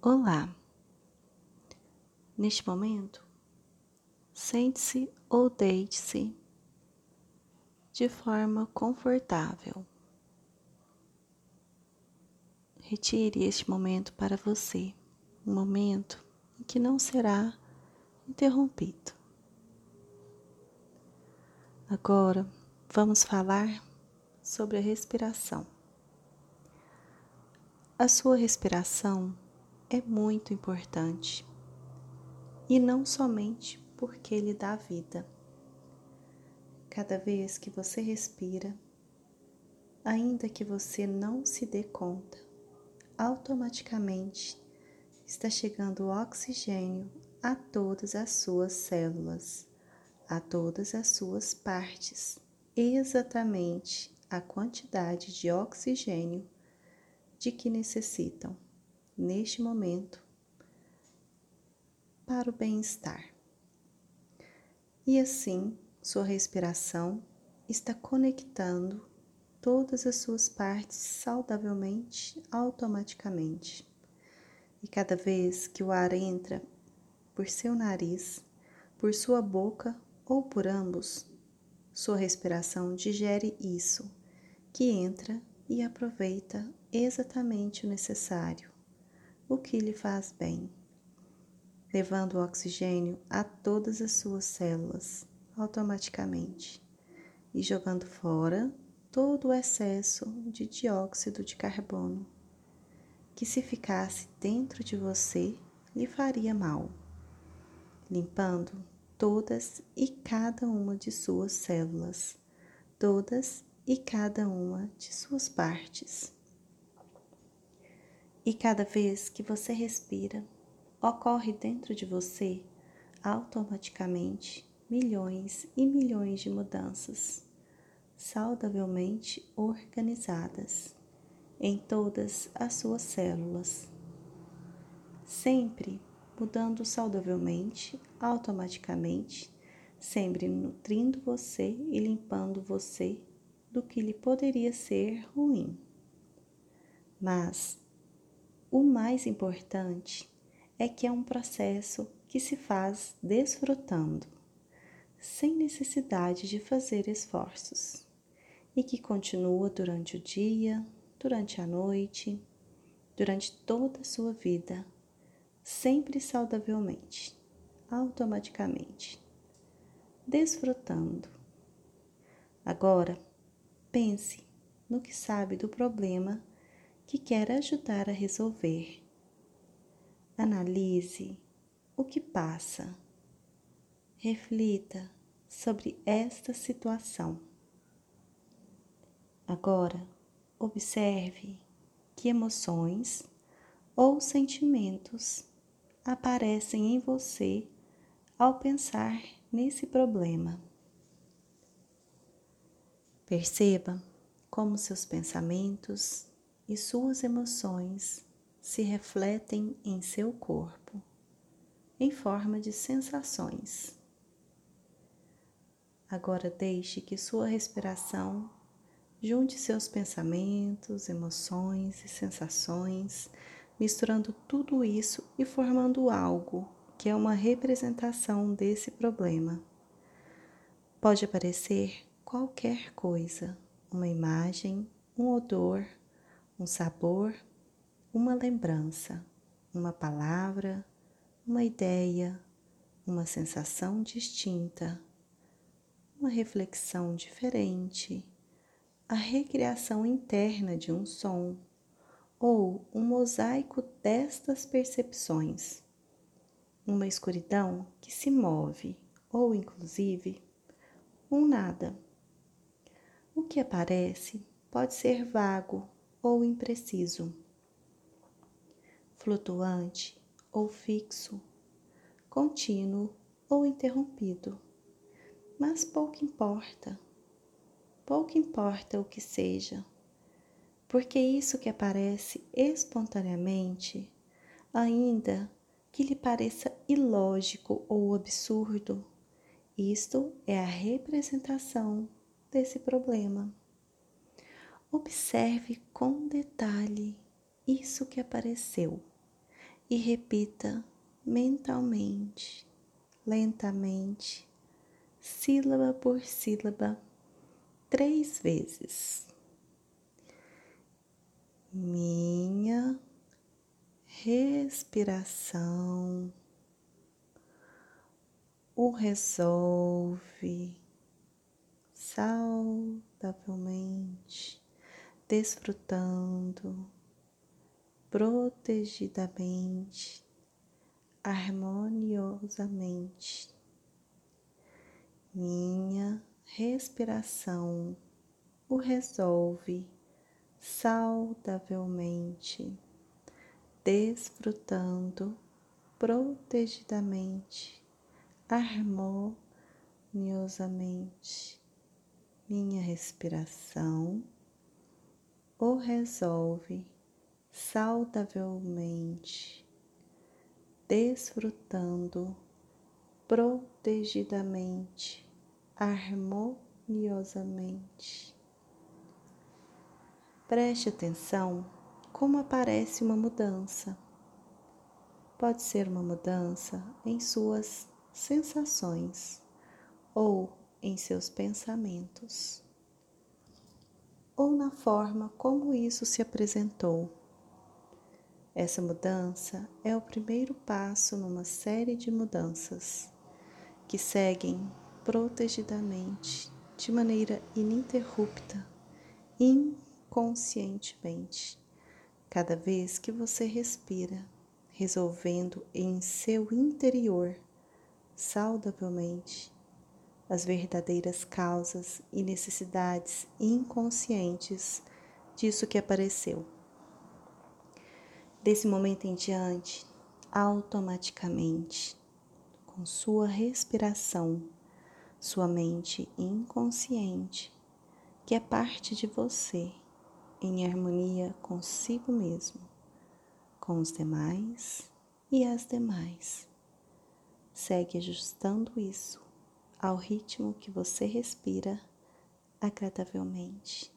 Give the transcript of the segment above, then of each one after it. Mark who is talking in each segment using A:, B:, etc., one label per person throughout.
A: Olá! Neste momento, sente-se ou deite-se de forma confortável. Retire este momento para você, um momento em que não será interrompido. Agora vamos falar sobre a respiração. A sua respiração é muito importante e não somente porque lhe dá vida. Cada vez que você respira, ainda que você não se dê conta, automaticamente está chegando oxigênio a todas as suas células, a todas as suas partes, exatamente a quantidade de oxigênio de que necessitam neste momento para o bem-estar. E assim, sua respiração está conectando todas as suas partes saudavelmente, automaticamente. E cada vez que o ar entra por seu nariz, por sua boca ou por ambos, sua respiração digere isso que entra e aproveita exatamente o necessário o que lhe faz bem, levando o oxigênio a todas as suas células automaticamente e jogando fora todo o excesso de dióxido de carbono que, se ficasse dentro de você, lhe faria mal, limpando todas e cada uma de suas células, todas e cada uma de suas partes. E cada vez que você respira, ocorre dentro de você automaticamente milhões e milhões de mudanças saudavelmente organizadas em todas as suas células, sempre mudando saudavelmente, automaticamente, sempre nutrindo você e limpando você do que lhe poderia ser ruim. Mas o mais importante é que é um processo que se faz desfrutando, sem necessidade de fazer esforços, e que continua durante o dia, durante a noite, durante toda a sua vida, sempre saudavelmente, automaticamente, desfrutando. Agora, pense no que sabe do problema que quer ajudar a resolver. Analise o que passa. Reflita sobre esta situação. Agora, observe que emoções ou sentimentos aparecem em você ao pensar nesse problema. Perceba como seus pensamentos e suas emoções se refletem em seu corpo em forma de sensações. Agora deixe que sua respiração junte seus pensamentos, emoções e sensações, misturando tudo isso e formando algo que é uma representação desse problema. Pode aparecer qualquer coisa, uma imagem, um odor, um sabor, uma lembrança, uma palavra, uma ideia, uma sensação distinta, uma reflexão diferente, a recriação interna de um som ou um mosaico destas percepções, uma escuridão que se move ou, inclusive, um nada. O que aparece pode ser vago ou impreciso, flutuante ou fixo, contínuo ou interrompido. Mas pouco importa, pouco importa o que seja, porque isso que aparece espontaneamente, ainda que lhe pareça ilógico ou absurdo, isto é a representação desse problema. Observe com detalhe isso que apareceu e repita mentalmente, lentamente, sílaba por sílaba, três vezes. Minha respiração o resolve saudavelmente, desfrutando protegidamente, harmoniosamente. Minha respiração o resolve saudavelmente, desfrutando protegidamente, harmoniosamente. Minha respiração o resolve saudavelmente, desfrutando protegidamente, harmoniosamente. Preste atenção como aparece uma mudança. Pode ser uma mudança em suas sensações ou em seus pensamentos, ou na forma como isso se apresentou. Essa mudança é o primeiro passo numa série de mudanças que seguem protegidamente, de maneira ininterrupta, conscientemente, cada vez que você respira, resolvendo em seu interior, saudavelmente, as verdadeiras causas e necessidades inconscientes disso que apareceu. Desse momento em diante, automaticamente, com sua respiração, sua mente inconsciente, que é parte de você, em harmonia consigo mesmo, com os demais e as demais. Segue ajustando isso ao ritmo que você respira agradavelmente,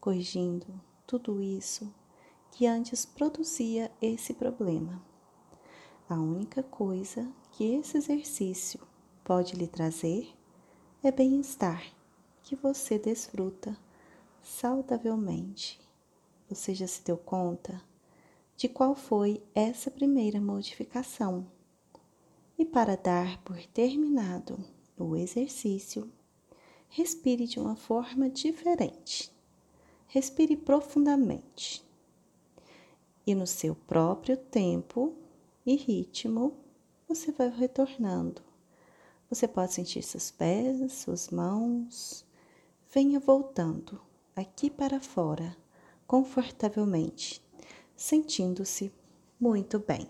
A: corrigindo tudo isso que antes produzia esse problema. A única coisa que esse exercício pode lhe trazer é bem-estar que você desfruta saudavelmente. Você já se deu conta de qual foi essa primeira modificação? E para dar por terminado o exercício, respire de uma forma diferente. Respire profundamente. E no seu próprio tempo e ritmo, você vai retornando. Você pode sentir seus pés, suas mãos. Venha voltando aqui para fora, confortavelmente, sentindo-se muito bem.